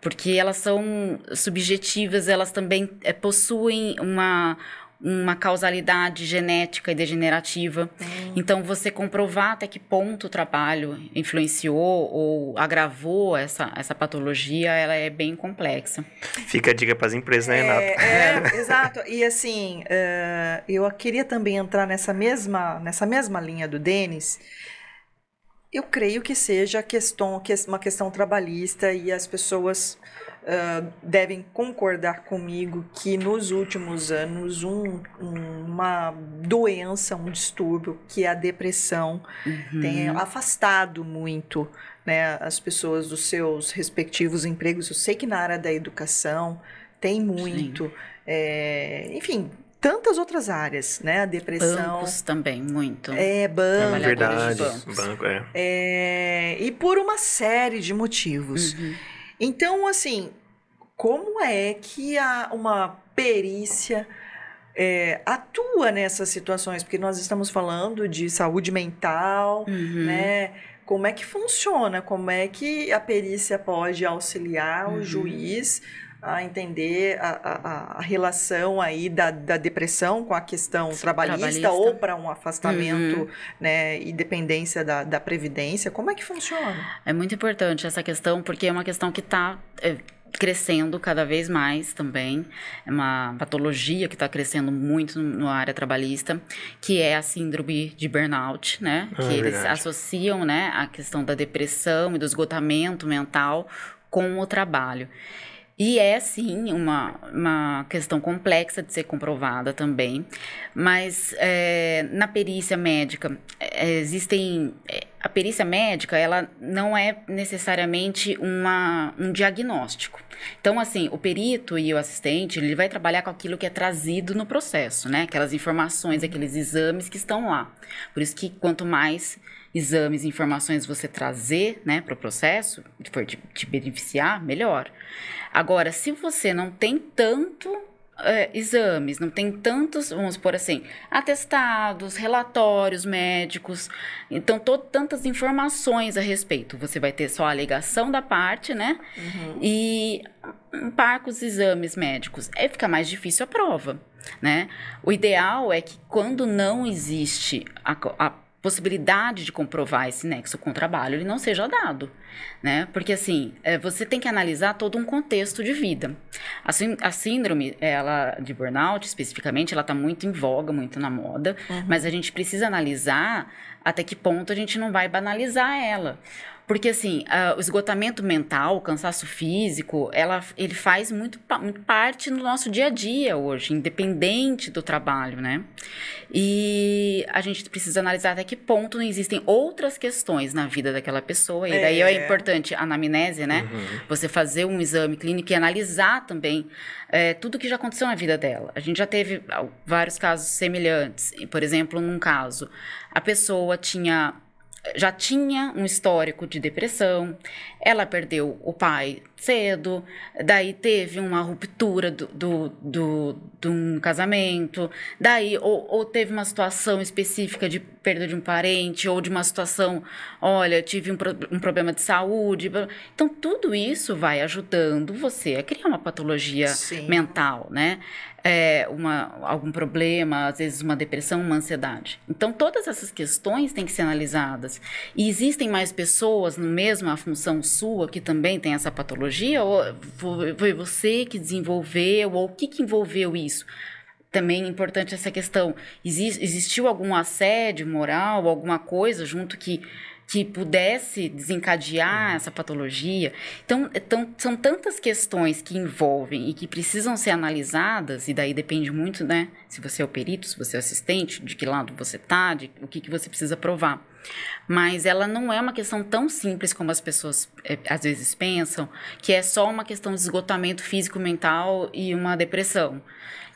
porque elas são subjetivas, elas também é, possuem uma, uma causalidade genética e degenerativa. Então, você comprovar até que ponto o trabalho influenciou ou agravou essa, essa patologia, ela é bem complexa. Fica a dica para as empresas, né, Renata? É, é, exato. E assim, eh, eu queria também entrar nessa mesma, nessa mesma linha do Denis. Eu creio que seja questão, que- uma questão trabalhista e as pessoas ah, devem concordar comigo que nos últimos anos um- um- uma doença, um distúrbio, que é a depressão, tem afastado muito né, as pessoas dos seus respectivos empregos. Eu sei que na área da educação tem muito. é, enfim, tantas outras áreas, né? A depressão. Bancos também, muito. É, banco. Trabalhadores Verdade. de bancos. Banco, é. é, e por uma série de motivos. Uhum. Então, assim, como é que a, uma perícia é, atua nessas situações? Porque nós estamos falando de saúde mental, Uhum. né? Como é que funciona? Como é que a perícia pode auxiliar o Uhum. juiz a entender a, a- a relação aí da, da depressão com a questão trabalhista, Trabalhista. ou para um afastamento Uhum. né, e dependência da, da previdência? Como é que funciona? É muito importante essa questão, porque é uma questão que está crescendo cada vez mais também. É uma patologia que está crescendo muito no- na área trabalhista, que é a síndrome de burnout, né? Ah, que eles verdade. associam né, a questão da depressão e do esgotamento mental com o trabalho. E é sim uma, uma questão complexa de ser comprovada também, mas é, na perícia médica é, existem é, a perícia médica, ela não é necessariamente uma, um diagnóstico. Então, assim, o perito e o assistente, ele vai trabalhar com aquilo que é trazido no processo, né? Aquelas informações, aqueles exames que estão lá. Por isso que quanto mais exames informações você trazer, né, para o processo, for te, te beneficiar, melhor. Agora, se você não tem tanto é, exames, não tem tantos, vamos por assim, atestados, relatórios médicos, então todo, tantas informações a respeito. Você vai ter só a alegação da parte, né? Uhum. E um par com os exames médicos. Aí fica mais difícil a prova, né? O ideal é que quando não existe a, a possibilidade de comprovar esse nexo com o trabalho, ele não seja dado, né? Porque assim, é, você tem que analisar todo um contexto de vida. A, a síndrome, ela de burnout especificamente, ela está muito em voga, muito na moda, uhum. mas a gente precisa analisar até que ponto a gente não vai banalizar ela. Porque, assim, o esgotamento mental, o cansaço físico, ela, ele faz muito, muito parte no nosso dia a dia hoje, independente do trabalho, né? E a gente precisa analisar até que ponto não existem outras questões na vida daquela pessoa. E daí é, é importante a anamnese, né? Uhum. Você fazer um exame clínico e analisar também é, tudo que já aconteceu na vida dela. A gente já teve vários casos semelhantes. Por exemplo, num caso, a pessoa tinha já tinha um histórico de depressão, ela perdeu o pai cedo, daí teve uma ruptura do, do, do, de um casamento, daí ou, ou, teve uma situação específica de perda de um parente, ou de uma situação, olha, tive um, um problema de saúde. Então, tudo isso vai ajudando você a criar uma patologia Sim. mental, né? É, uma, algum problema, às vezes uma depressão, uma ansiedade. Então, todas essas questões têm que ser analisadas. E existem mais pessoas no mesma função sua que também tem essa patologia? Ou foi você que desenvolveu? Ou o que, que envolveu isso? Também é importante essa questão. existiu algum assédio moral, alguma coisa junto que que pudesse desencadear essa patologia. Então, então, são tantas questões que envolvem e que precisam ser analisadas, e daí depende muito, né? Se você é o perito, se você é o assistente, de que lado você está, de o que, que você precisa provar. Mas ela não é uma questão tão simples como as pessoas é, às vezes pensam, que é só uma questão de esgotamento físico, mental e uma depressão.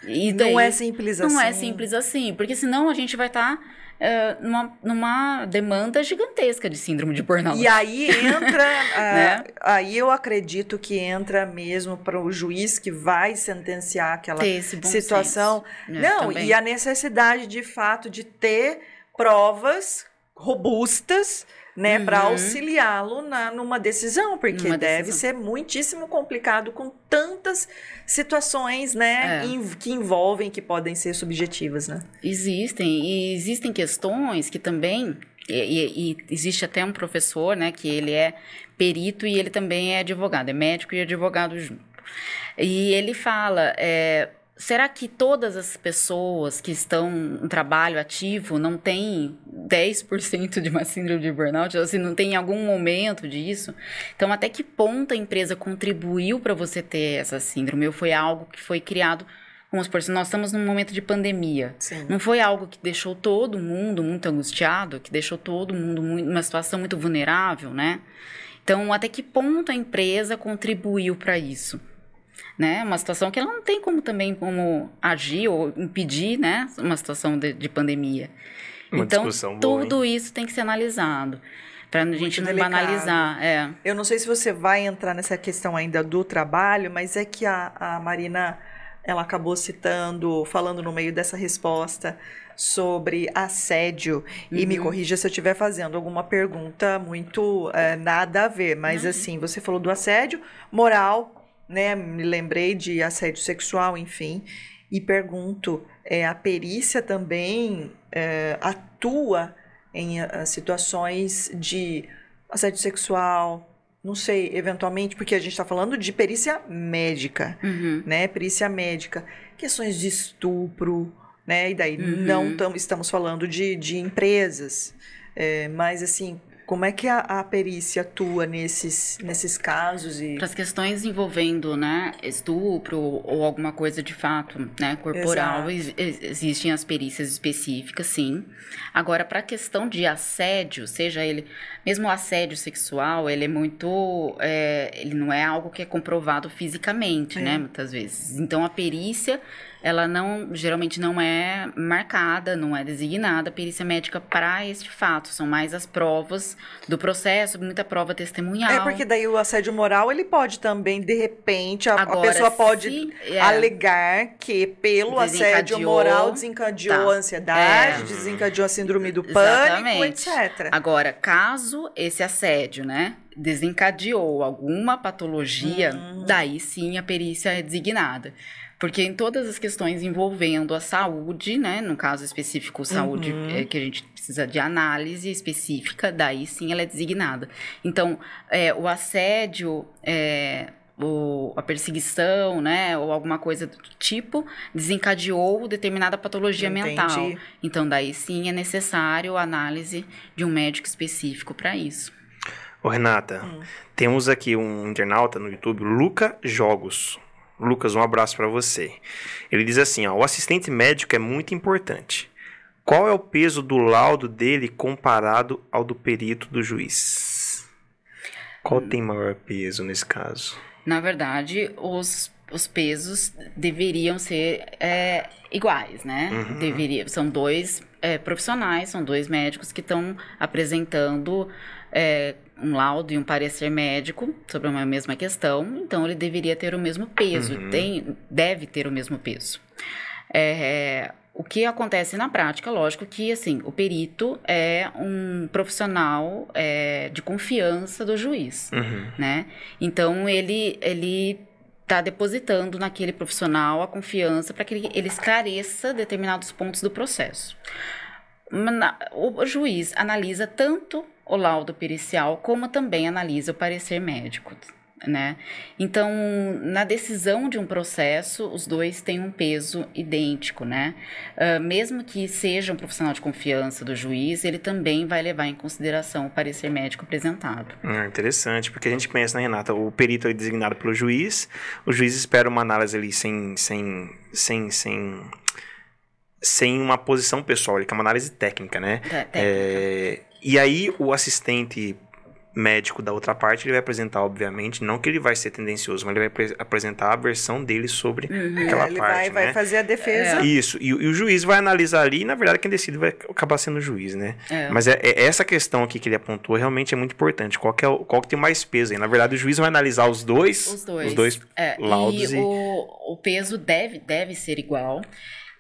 E daí, não é simples não assim. Não é simples assim, porque senão a gente vai estar. Tá uh, numa, numa demanda gigantesca de síndrome de burnout. E aí entra, uh, né? aí eu acredito que entra mesmo para o juiz que vai sentenciar aquela situação. Senso. É, Não, e a necessidade de fato de ter provas robustas né, uhum. para auxiliá-lo numa decisão, porque Uma deve decisão. ser muitíssimo complicado com tantas situações, né, é. que envolvem, que podem ser subjetivas, né? Existem, e existem questões que também e, e, e, existe até um professor, né, que ele é perito e ele também é advogado, é médico e advogado junto. E ele fala, é, Será que todas as pessoas que estão em trabalho ativo não têm 10% de uma síndrome de burnout? Ou se não tem algum momento disso? Então, até que ponto a empresa contribuiu para você ter essa síndrome? Ou foi algo que foi criado vamos supor, se nós estamos num momento de pandemia, Sim. não foi algo que deixou todo mundo muito angustiado, que deixou todo mundo numa situação muito vulnerável, né? Então, até que ponto a empresa contribuiu para isso? Né? Uma situação que ela não tem como também como agir ou impedir, né? Uma situação de, de pandemia. Uma então, tudo boa, isso tem que ser analisado para a gente não delicado. banalizar. É. Eu não sei se você vai entrar nessa questão ainda do trabalho, mas é que a, a Marina ela acabou citando, falando no meio dessa resposta sobre assédio. Uhum. E me uhum. corrija se eu estiver fazendo alguma pergunta muito é, nada a ver. Mas uhum. assim, você falou do assédio moral, né? Me lembrei de assédio sexual, enfim, e pergunto: é, a perícia também é, atua em uh, situações de assédio sexual? Não sei, eventualmente, porque a gente está falando de perícia médica, uhum. né? Perícia médica, questões de estupro, né? E daí uhum. não tam, estamos falando de, de empresas, é, mas assim, Como é que a, a perícia atua nesses, nesses casos? E... Para as questões envolvendo né, estupro ou alguma coisa de fato né, corporal, ex existem as perícias específicas, sim. Agora, para a questão de assédio, seja ele, mesmo o assédio sexual, ele é muito. É, ele não é algo que é comprovado fisicamente, né, é. né? Muitas vezes. Então, a perícia ela não geralmente não é marcada, não é designada a perícia médica para este fato. São mais as provas do processo, muita prova testemunhal. É porque daí o assédio moral ele pode também de repente a, Agora, a pessoa pode se, é, alegar que pelo assédio moral desencadeou tá, a ansiedade, é, desencadeou a síndrome do pânico, etc. Agora, caso esse assédio, né, desencadeou alguma patologia, hum. daí sim a perícia é designada. Porque em todas as questões envolvendo a saúde, né, no caso específico, saúde uhum. é, que a gente precisa de análise específica, daí sim ela é designada. Então, é, o assédio, é, o, a perseguição, né, ou alguma coisa do tipo, desencadeou determinada patologia Entendi. mental. Então, daí sim é necessário a análise de um médico específico para isso. Ô, Renata, hum. temos aqui um internauta no YouTube, Luca Jogos. Lucas, um abraço para você. Ele diz assim: ó, o assistente médico é muito importante. Qual é o peso do laudo dele comparado ao do perito do juiz? Qual tem maior peso nesse caso? Na verdade, os, os pesos deveriam ser é, iguais, né? Uhum. Deveria, são dois é, profissionais, são dois médicos que estão apresentando é, um laudo e um parecer médico sobre uma mesma questão, então ele deveria ter o mesmo peso, uhum. tem, deve ter o mesmo peso. É, o que acontece na prática, lógico que assim, o perito é um profissional é, de confiança do juiz, uhum. né? Então ele ele está depositando naquele profissional a confiança para que ele, ele esclareça determinados pontos do processo. O juiz analisa tanto o laudo pericial, como também analisa o parecer médico. Né? Então, na decisão de um processo, os dois têm um peso idêntico, né? Uh, mesmo que seja um profissional de confiança do juiz, ele também vai levar em consideração o parecer médico apresentado. Ah, interessante, porque a gente conhece, né, Renata, o perito é designado pelo juiz, o juiz espera uma análise ali sem, sem, sem, sem sem uma posição pessoal, ele quer uma análise técnica, né? É, técnica. É, e aí o assistente médico da outra parte, ele vai apresentar, obviamente, não que ele vai ser tendencioso, mas ele vai apresentar a versão dele sobre uhum. aquela ele parte. Vai, né? vai fazer a defesa. É. Isso, e, e, o juiz vai analisar ali, e na verdade quem decide vai acabar sendo o juiz, né? É. Mas é, é, essa questão aqui que ele apontou realmente é muito importante. Qual que, é qual que tem mais peso aí? Na verdade, o juiz vai analisar os dois, os dois, os dois é, laudos. E, e... O, o peso deve, deve ser igual.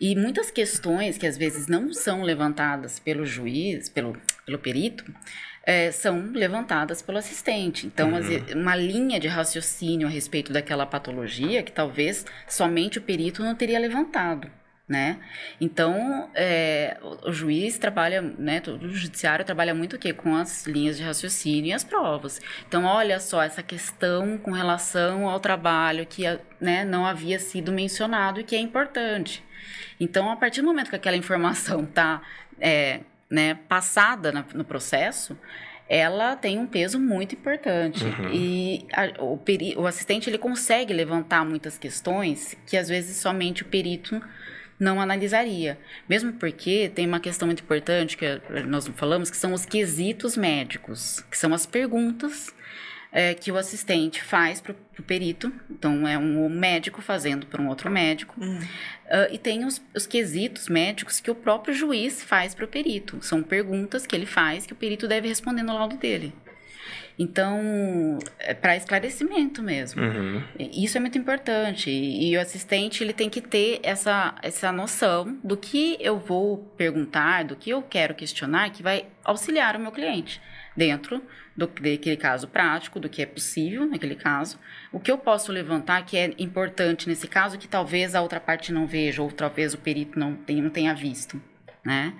E muitas questões que às vezes não são levantadas pelo juiz, pelo, pelo perito, é, são levantadas pelo assistente. Então, uhum. uma linha de raciocínio a respeito daquela patologia que talvez somente o perito não teria levantado. Né? Então, é, o, o juiz trabalha, né, o judiciário trabalha muito o quê? Com as linhas de raciocínio e as provas. Então, olha só, essa questão com relação ao trabalho que né, não havia sido mencionado e que é importante. Então, a partir do momento que aquela informação está é, né, passada na, no processo, ela tem um peso muito importante. Uhum. E a, o, peri, o assistente ele consegue levantar muitas questões que às vezes somente o perito não analisaria. Mesmo porque tem uma questão muito importante que nós falamos, que são os quesitos médicos, que são as perguntas é, que o assistente faz para o perito, então é um médico fazendo para um outro médico, uh, e tem os, os, quesitos médicos que o próprio juiz faz para o perito. São perguntas que ele faz que o perito deve responder no laudo dele. Então, é para esclarecimento mesmo. Uhum. Isso é muito importante. E, e, o assistente ele tem que ter essa, essa noção do que eu vou perguntar, do que eu quero questionar, que vai auxiliar o meu cliente dentro do, daquele caso prático, do que é possível naquele caso. O que eu posso levantar que é importante nesse caso, que talvez a outra parte não veja, ou talvez o perito não tenha, não tenha visto, né?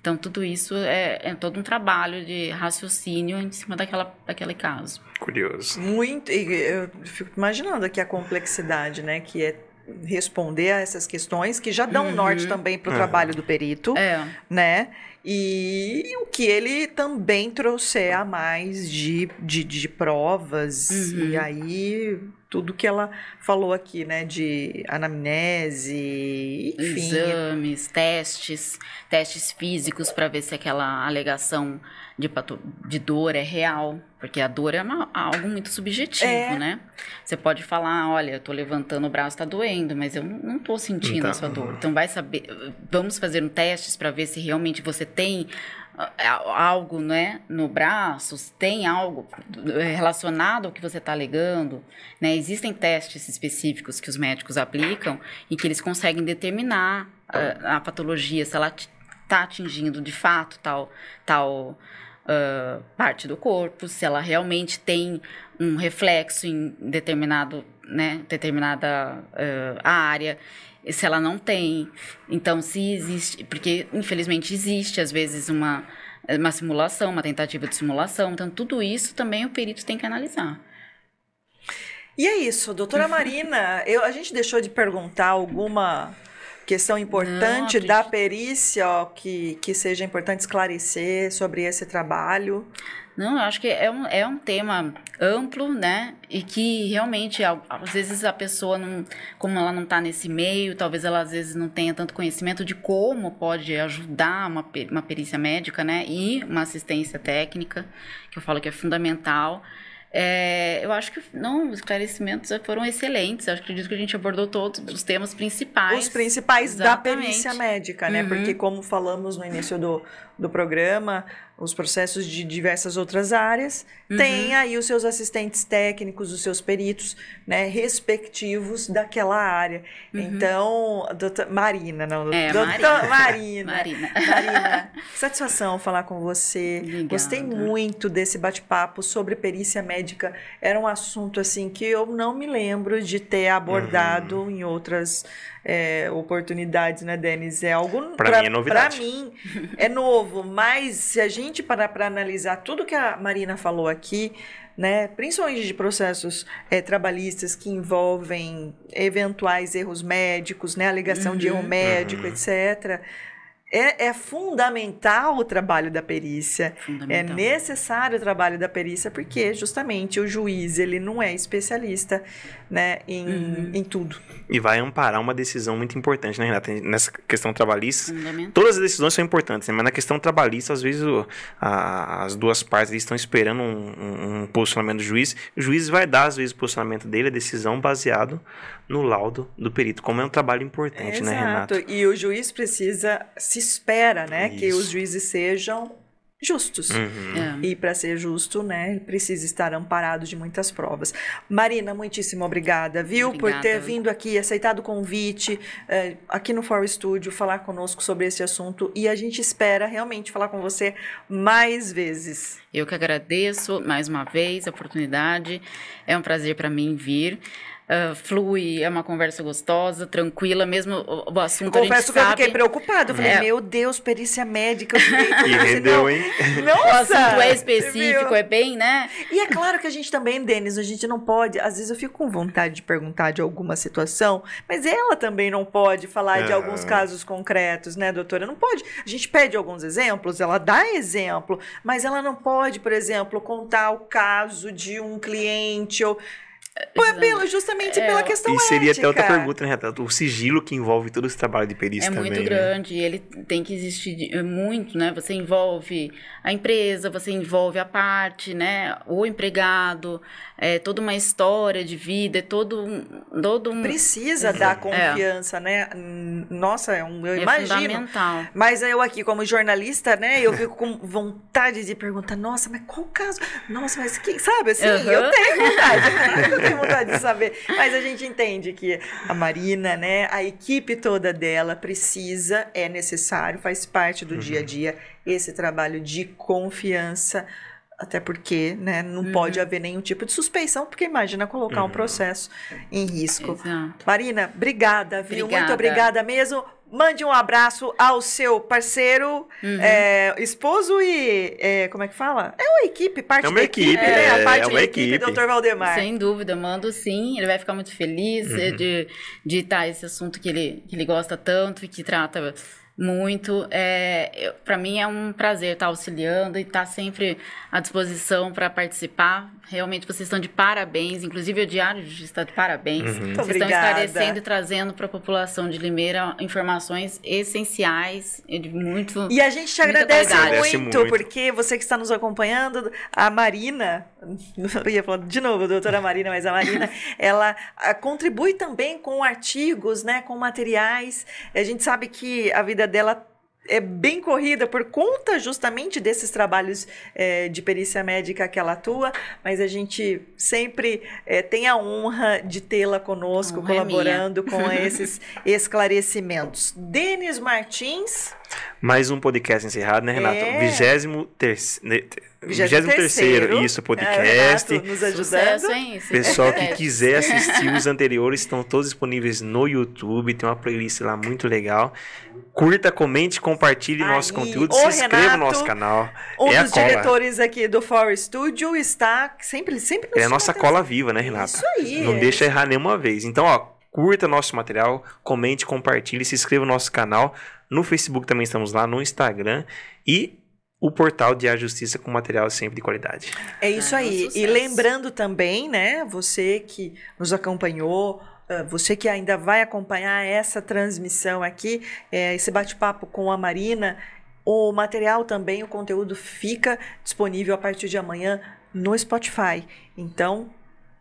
Então, tudo isso é, é, todo um trabalho de raciocínio em cima daquela, daquele caso. Curioso. Muito. Eu fico imaginando aqui a complexidade, né? Que é responder a essas questões que já dão uhum. norte também para o uhum. trabalho do perito, é. né? E o que ele também trouxer a mais de, de, de provas, Uhum. e aí tudo que ela falou aqui, né, de anamnese, enfim. Exames, testes, testes físicos para ver se aquela alegação de, pato- de dor é real, porque a dor é uma- algo muito subjetivo, É. né? Você pode falar, olha, eu tô levantando o braço, tá doendo, mas eu não, tô sentindo Então, a sua dor. Então vai saber, vamos fazer um testes para ver se realmente você tem algo, né, no braço, tem algo relacionado ao que você está alegando, né? Existem testes específicos que os médicos aplicam e que eles conseguem determinar ah, a patologia, se ela está atingindo de fato tal, tal ah, parte do corpo, se ela realmente tem um reflexo em determinado, né, determinada ah, área, se ela não tem. Então, se existe, porque infelizmente existe às vezes uma uma simulação, uma tentativa de simulação, então tudo isso também o perito tem que analisar. E é isso, doutora Marina, eu, a gente deixou de perguntar alguma questão importante Não, da perícia ó, que, que seja importante esclarecer sobre esse trabalho. Não, eu acho que é um, é um tema amplo, né? E que realmente, às vezes, a pessoa, não, como ela não está nesse meio, talvez ela às vezes não tenha tanto conhecimento de como pode ajudar uma, uma perícia médica, né? E uma assistência técnica, que eu falo que é fundamental. É, eu acho que não, os esclarecimentos foram excelentes. Eu acredito que a gente abordou todos os temas principais. Os principais da Exatamente. perícia médica, né? Uhum. Porque, como falamos no início do, do programa, os processos de diversas outras áreas Uhum. têm aí os seus assistentes técnicos, os seus peritos, né, respectivos daquela área. Então, doutor, Marina, não, Uhum. É, doutor Marina. Marina. Marina. Marina, satisfação falar com você. Obrigada. Gostei muito desse bate-papo sobre perícia médica. Era um assunto assim que eu não me lembro de ter abordado Uhum. em outras é, oportunidades, né, Denis? É algo Pra mim é novidade. Pra mim é novo, mas se a gente parar para analisar tudo que a Marina falou aqui, né, principalmente de processos é, trabalhistas que envolvem eventuais erros médicos, né, alegação de erro Uhum. médico, Uhum. etc. É, é fundamental o trabalho da perícia. É Fundamental. necessário o trabalho da perícia porque justamente o juiz ele não é especialista, né, em, Uhum. em tudo. E vai amparar uma decisão muito importante, né, Renata? Nessa questão trabalhista. Todas as decisões são importantes, né? mas na questão trabalhista, às vezes o- a- as duas partes estão esperando um, um- um posicionamento do juiz. O juiz vai dar, às vezes, o posicionamento dele, a decisão, baseado no laudo do perito. Como é um trabalho importante, né, Renata? Exato. E o juiz precisa, se espera, né, que Isso. os juízes sejam justos. Uhum. É. E para ser justo, né, precisa estar amparado de muitas provas. Marina, muitíssimo obrigada, viu, por ter Obrigada. vindo aqui, aceitado o convite, eh, aqui no For Studio, falar conosco sobre esse assunto. E a gente espera realmente falar com você mais vezes. Eu que agradeço mais uma vez a oportunidade. É um prazer para mim vir. Ah, flui, é uma conversa gostosa, tranquila, mesmo o, o assunto a gente Confesso que eu sabe. fiquei preocupada. Eu falei, É. meu Deus, perícia médica. Eu E rendeu, não- hein? Nossa! O assunto é específico, viu? é bem, né? E é claro que a gente também, Denis, a gente não pode. Às vezes eu fico com vontade de perguntar de alguma situação, mas ela também não pode falar de Ah. alguns casos concretos, né, doutora? Não pode. A gente pede alguns exemplos, ela dá exemplo, mas ela não pode, por exemplo, contar o caso de um cliente ou. Pô, é pelo- justamente É, pela questão E seria até outra ética. pergunta, né, Renata? O sigilo que envolve todo esse trabalho de perícia É também, muito né? grande, ele tem que existir é muito, né? Você envolve a empresa, você envolve a parte, né? O empregado, é toda uma história de vida, é todo um, todo um Precisa dar confiança, né? Hum, Nossa, é um, eu é imagino. fundamental. Mas eu aqui, como jornalista, né, eu fico com vontade de perguntar, nossa, mas qual o caso? Nossa, mas que, sabe assim, Aham. eu tenho vontade, eu tenho vontade de saber. Mas a gente entende que a Marina, né, a equipe toda dela precisa, é necessário, faz parte do dia a dia esse trabalho de confiança. Até porque, né, não pode haver nenhum tipo de suspeição, porque imagina colocar um Uhum. processo em risco. Exato. Marina, obrigada, viu? Muito Obrigada. obrigada mesmo. Mande um abraço ao seu parceiro, Uhum. é, esposo e. é, como é que fala? É uma equipe, parte É uma da equipe, equipe, né? é, a parte é uma da equipe, equipe. doutor Valdemar. Sem dúvida, mando sim. Ele vai ficar muito feliz Uhum. de de estar esse assunto que ele, que ele gosta tanto e que trata muito. É, Para mim é um prazer estar auxiliando e estar sempre à disposição para participar. Realmente vocês estão de parabéns, inclusive o Diário de Justiça está de parabéns. Uhum. Vocês obrigada. estão esclarecendo e trazendo para a população de Limeira informações essenciais e de muito. E a gente te agradece muito, muito. porque você que está nos acompanhando, a Marina, eu ia falar de novo, doutora Marina, mas a Marina, ela ah, contribui também com artigos, né, com materiais. A gente sabe que a vida dela é bem corrida por conta justamente desses trabalhos eh, de perícia médica que ela atua, mas a gente sempre eh, tem a honra de tê-la conosco, Honra é colaborando com esses esclarecimentos. Denis Martins, Mais um podcast encerrado, né, Renata? É. Vigésimo terceiro. Vigésimo Vigésimo terceiro, terceiro. isso, É, podcast. Renato nos ajudando. Sucesso, hein? Pessoal que podcast. quiser assistir os anteriores estão todos disponíveis no YouTube. Tem uma playlist lá muito legal. Curta, comente, compartilhe Aí, nosso conteúdo. Se inscreva Renato, no nosso canal. Um é a dos cola. diretores aqui do Forest Studio está sempre, sempre nos É a nossa chama cola viva, né, Renata? Isso aí. Não é. deixa errar nenhuma vez. Então, ó, curta nosso material, comente, compartilhe, se inscreva no nosso canal. No Facebook também estamos lá, no Instagram. E o portal de A Justiça com material sempre de qualidade. É isso Ah, é um aí. E lembrando também, né, você que nos acompanhou, você que ainda vai acompanhar essa transmissão aqui, eh, esse bate-papo com a Marina, o material também, o conteúdo fica disponível a partir de amanhã no Spotify. Então,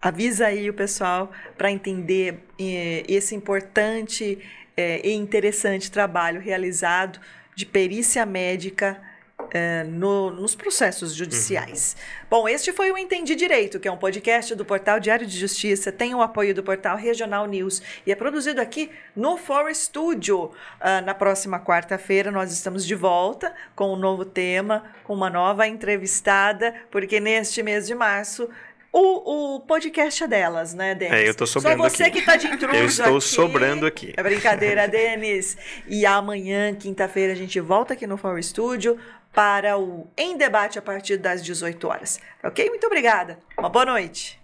avisa aí o pessoal para entender eh, esse importante eh, e interessante trabalho realizado de perícia médica eh, no- nos processos judiciais. Bom, este foi o Entendi Direito, que é um podcast do portal Diário de Justiça, tem o apoio do portal Regional News e é produzido aqui no For Studio. Ah, na próxima quarta-feira nós estamos de volta com um novo tema, com uma nova entrevistada, porque neste mês de março o, o podcast é delas, né, Denis? É, eu tô sobrando Só você aqui. que tá de intruso Eu estou aqui. sobrando aqui. É brincadeira, Denis. E amanhã, quinta-feira, a gente volta aqui no For Studio para o Em Debate a partir das 18 horas. Ok? Muito obrigada. Uma boa noite.